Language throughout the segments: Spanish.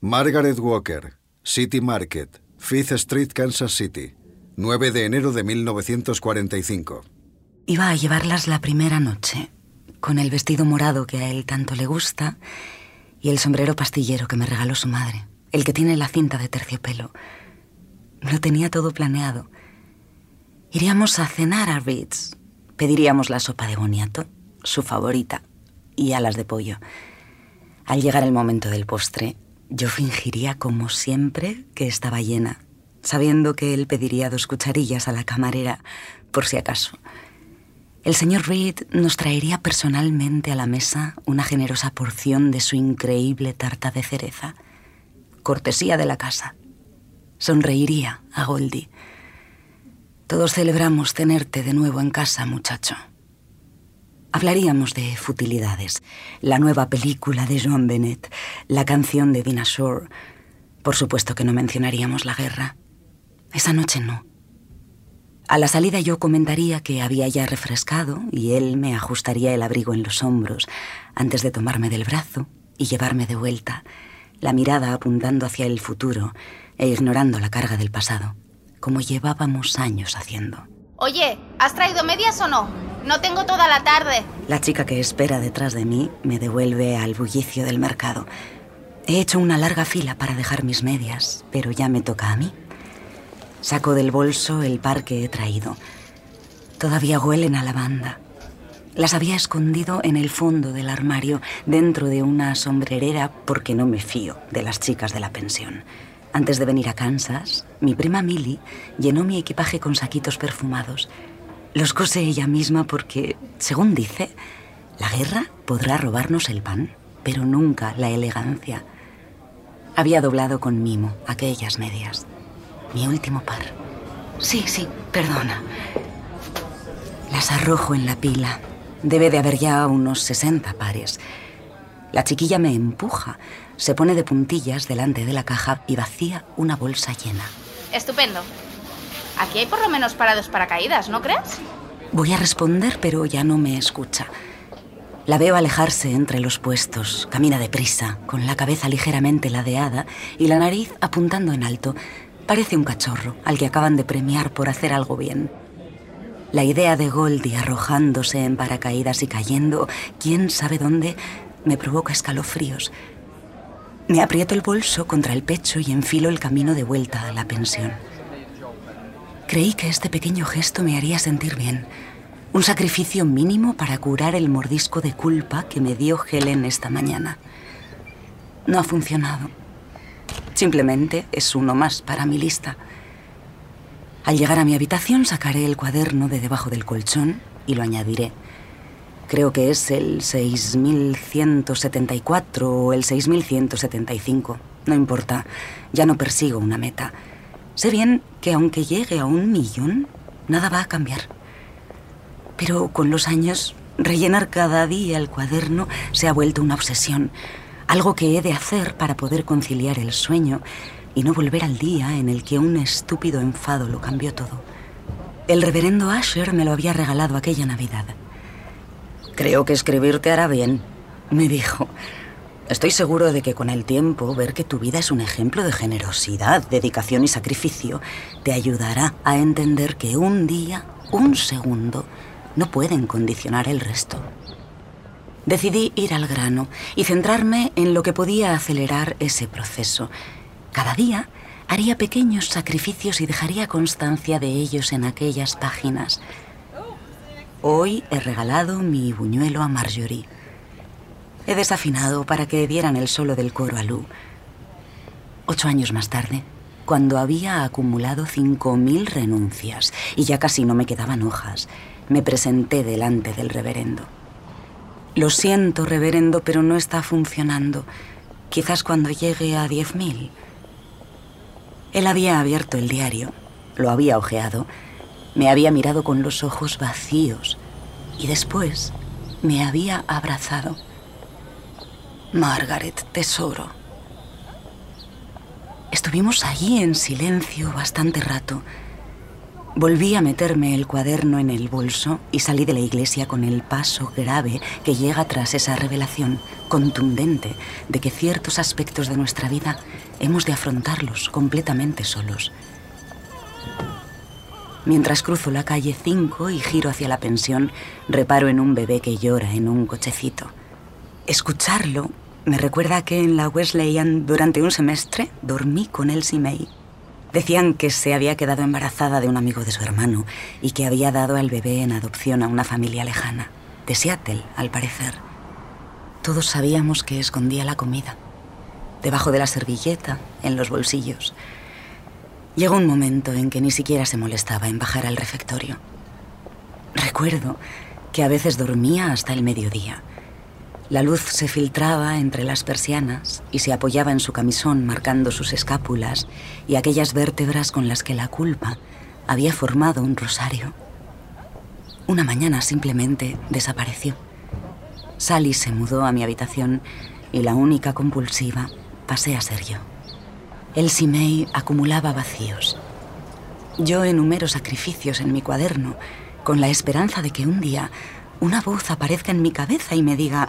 Margaret Walker, City Market, Fifth Street, Kansas City, 9 de enero de 1945. Iba a llevarlas la primera noche, con el vestido morado que a él tanto le gusta y el sombrero pastillero que me regaló su madre, el que tiene la cinta de terciopelo. Lo tenía todo planeado. Iríamos a cenar a Ritz. Pediríamos la sopa de boniato, su favorita, y alas de pollo. Al llegar el momento del postre, yo fingiría como siempre que estaba llena, sabiendo que él pediría dos cucharillas a la camarera, por si acaso. El señor Reed nos traería personalmente a la mesa una generosa porción de su increíble tarta de cereza, cortesía de la casa. Sonreiría a Goldie. Todos celebramos tenerte de nuevo en casa, muchacho. Hablaríamos de futilidades, la nueva película de Joan Bennett, la canción de Dina Shore. Por supuesto que no mencionaríamos la guerra. Esa noche no. A la salida yo comentaría que había ya refrescado y él me ajustaría el abrigo en los hombros antes de tomarme del brazo y llevarme de vuelta, la mirada apuntando hacia el futuro e ignorando la carga del pasado, como llevábamos años haciendo. Oye, ¿has traído medias o no? No tengo toda la tarde. La chica que espera detrás de mí me devuelve al bullicio del mercado. He hecho una larga fila para dejar mis medias, pero ya me toca a mí. Saco del bolso el par que he traído. Todavía huelen a lavanda. Las había escondido en el fondo del armario, dentro de una sombrerera, porque no me fío de las chicas de la pensión. Antes de venir a Kansas, mi prima Millie llenó mi equipaje con saquitos perfumados. Los cose ella misma porque, según dice, la guerra podrá robarnos el pan, pero nunca la elegancia. Había doblado con mimo aquellas medias. Mi último par. Sí, sí, perdona. Las arrojo en la pila. Debe de haber ya unos 60 pares. La chiquilla me empuja, se pone de puntillas delante de la caja y vacía una bolsa llena. Estupendo. Aquí hay por lo menos parados para caídas, ¿no crees? Voy a responder, pero ya no me escucha. La veo alejarse entre los puestos, camina deprisa, con la cabeza ligeramente ladeada y la nariz apuntando en alto. Parece un cachorro al que acaban de premiar por hacer algo bien. La idea de Goldie arrojándose en paracaídas y cayendo, quién sabe dónde, me provoca escalofríos. Me aprieto el bolso contra el pecho y enfilo el camino de vuelta a la pensión. Creí que este pequeño gesto me haría sentir bien. Un sacrificio mínimo para curar el mordisco de culpa que me dio Helen esta mañana. No ha funcionado. Simplemente es uno más para mi lista. Al llegar a mi habitación sacaré el cuaderno de debajo del colchón y lo añadiré. Creo que es el 6174 o el 6175. No importa, ya no persigo una meta. Sé bien que aunque llegue a un millón, nada va a cambiar. Pero con los años, rellenar cada día el cuaderno se ha vuelto una obsesión algo que he de hacer para poder conciliar el sueño y no volver al día en el que un estúpido enfado lo cambió todo. El reverendo Asher me lo había regalado aquella Navidad. Creo que escribirte hará bien, me dijo. Estoy seguro de que con el tiempo ver que tu vida es un ejemplo de generosidad, dedicación y sacrificio te ayudará a entender que un día, un segundo, no pueden condicionar el resto. Decidí ir al grano y centrarme en lo que podía acelerar ese proceso. Cada día haría pequeños sacrificios y dejaría constancia de ellos en aquellas páginas. Hoy he regalado mi buñuelo a Marjorie. He desafinado para que dieran el solo del coro a Lou. Ocho años más tarde, cuando había acumulado cinco mil renuncias y ya casi no me quedaban hojas, me presenté delante del reverendo. Lo siento, reverendo, pero no está funcionando. Quizás cuando llegue a 10.000. Él había abierto el diario, lo había ojeado, me había mirado con los ojos vacíos y después me había abrazado. Margaret, tesoro. Estuvimos allí en silencio bastante rato. Volví a meterme el cuaderno en el bolso y salí de la iglesia con el paso grave que llega tras esa revelación contundente de que ciertos aspectos de nuestra vida hemos de afrontarlos completamente solos. Mientras cruzo la calle 5 y giro hacia la pensión, reparo en un bebé que llora en un cochecito. Escucharlo me recuerda que en la Wesleyan durante un semestre dormí con Elsie May Decían que se había quedado embarazada de un amigo de su hermano y que había dado al bebé en adopción a una familia lejana, de Seattle, al parecer. Todos sabíamos que escondía la comida, debajo de la servilleta, en los bolsillos. Llegó un momento en que ni siquiera se molestaba en bajar al refectorio. Recuerdo que a veces dormía hasta el mediodía la luz se filtraba entre las persianas y se apoyaba en su camisón marcando sus escápulas y aquellas vértebras con las que la culpa había formado un rosario. Una mañana simplemente desapareció. Sally se mudó a mi habitación y la única compulsiva pasé a ser yo. El May acumulaba vacíos. Yo enumero sacrificios en mi cuaderno con la esperanza de que un día una voz aparezca en mi cabeza y me diga,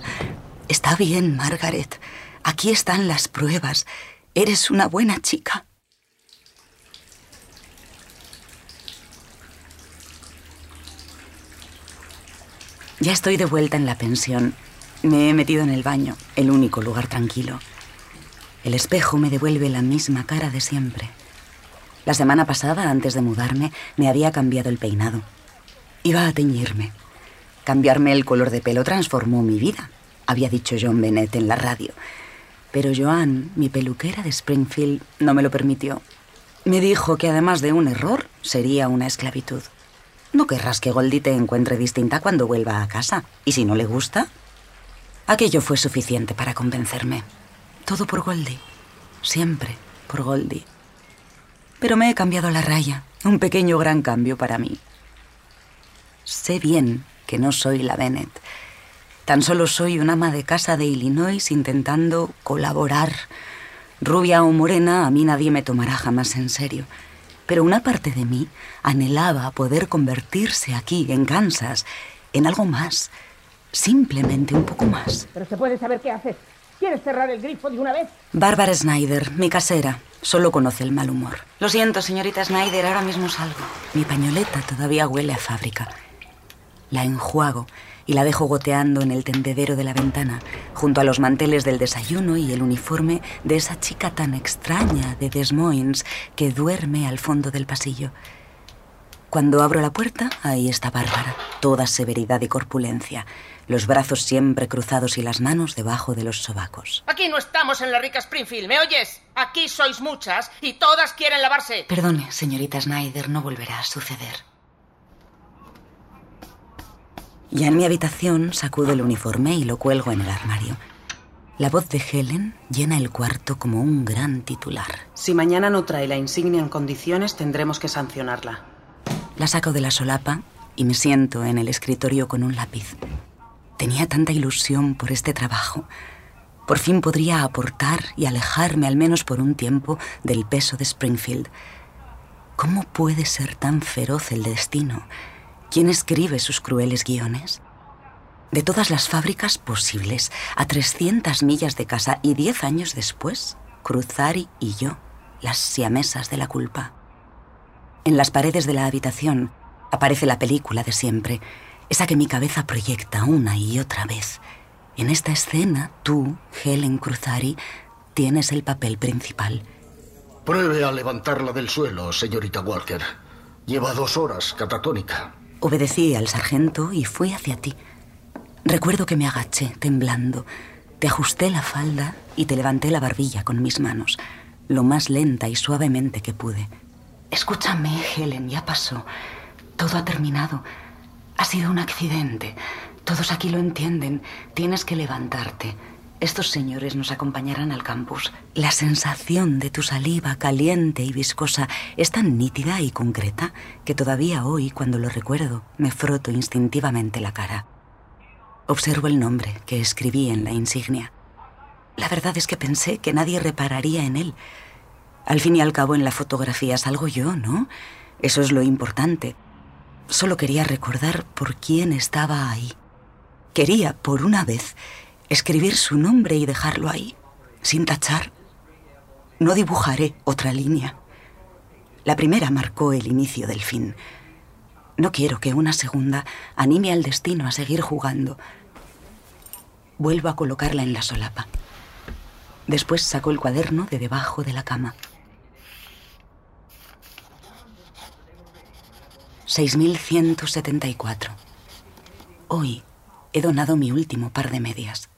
está bien, Margaret, aquí están las pruebas, eres una buena chica. Ya estoy de vuelta en la pensión. Me he metido en el baño, el único lugar tranquilo. El espejo me devuelve la misma cara de siempre. La semana pasada, antes de mudarme, me había cambiado el peinado. Iba a teñirme. Cambiarme el color de pelo transformó mi vida, había dicho John Bennett en la radio. Pero Joan, mi peluquera de Springfield, no me lo permitió. Me dijo que además de un error, sería una esclavitud. No querrás que Goldie te encuentre distinta cuando vuelva a casa. ¿Y si no le gusta? Aquello fue suficiente para convencerme. Todo por Goldie. Siempre por Goldie. Pero me he cambiado la raya. Un pequeño gran cambio para mí. Sé bien que no soy la Bennett. Tan solo soy una ama de casa de Illinois intentando colaborar. Rubia o morena, a mí nadie me tomará jamás en serio. Pero una parte de mí anhelaba poder convertirse aquí, en Kansas, en algo más. Simplemente un poco más. Pero se puede saber qué haces. ¿Quieres cerrar el grifo de una vez? Bárbara Snyder, mi casera, solo conoce el mal humor. Lo siento, señorita Snyder, ahora mismo salgo. Mi pañoleta todavía huele a fábrica. La enjuago y la dejo goteando en el tendedero de la ventana, junto a los manteles del desayuno y el uniforme de esa chica tan extraña de Des Moines que duerme al fondo del pasillo. Cuando abro la puerta, ahí está Bárbara, toda severidad y corpulencia, los brazos siempre cruzados y las manos debajo de los sobacos. Aquí no estamos en la rica Springfield, ¿me oyes? Aquí sois muchas y todas quieren lavarse. Perdone, señorita Snyder, no volverá a suceder. Ya en mi habitación sacudo el uniforme y lo cuelgo en el armario. La voz de Helen llena el cuarto como un gran titular. Si mañana no trae la insignia en condiciones, tendremos que sancionarla. La saco de la solapa y me siento en el escritorio con un lápiz. Tenía tanta ilusión por este trabajo. Por fin podría aportar y alejarme al menos por un tiempo del peso de Springfield. ¿Cómo puede ser tan feroz el destino? ¿Quién escribe sus crueles guiones? De todas las fábricas posibles, a 300 millas de casa y 10 años después, Cruzari y yo, las siamesas de la culpa. En las paredes de la habitación aparece la película de siempre, esa que mi cabeza proyecta una y otra vez. En esta escena, tú, Helen Cruzari, tienes el papel principal. Pruebe a levantarla del suelo, señorita Walker. Lleva dos horas catatónica. Obedecí al sargento y fui hacia ti. Recuerdo que me agaché, temblando. Te ajusté la falda y te levanté la barbilla con mis manos, lo más lenta y suavemente que pude. Escúchame, Helen, ya pasó. Todo ha terminado. Ha sido un accidente. Todos aquí lo entienden. Tienes que levantarte. Estos señores nos acompañarán al campus. La sensación de tu saliva caliente y viscosa es tan nítida y concreta que todavía hoy, cuando lo recuerdo, me froto instintivamente la cara. Observo el nombre que escribí en la insignia. La verdad es que pensé que nadie repararía en él. Al fin y al cabo, en la fotografía salgo yo, ¿no? Eso es lo importante. Solo quería recordar por quién estaba ahí. Quería, por una vez, escribir su nombre y dejarlo ahí, sin tachar. No dibujaré otra línea. La primera marcó el inicio del fin. No quiero que una segunda anime al destino a seguir jugando. Vuelvo a colocarla en la solapa. Después sacó el cuaderno de debajo de la cama. 6174. Hoy he donado mi último par de medias.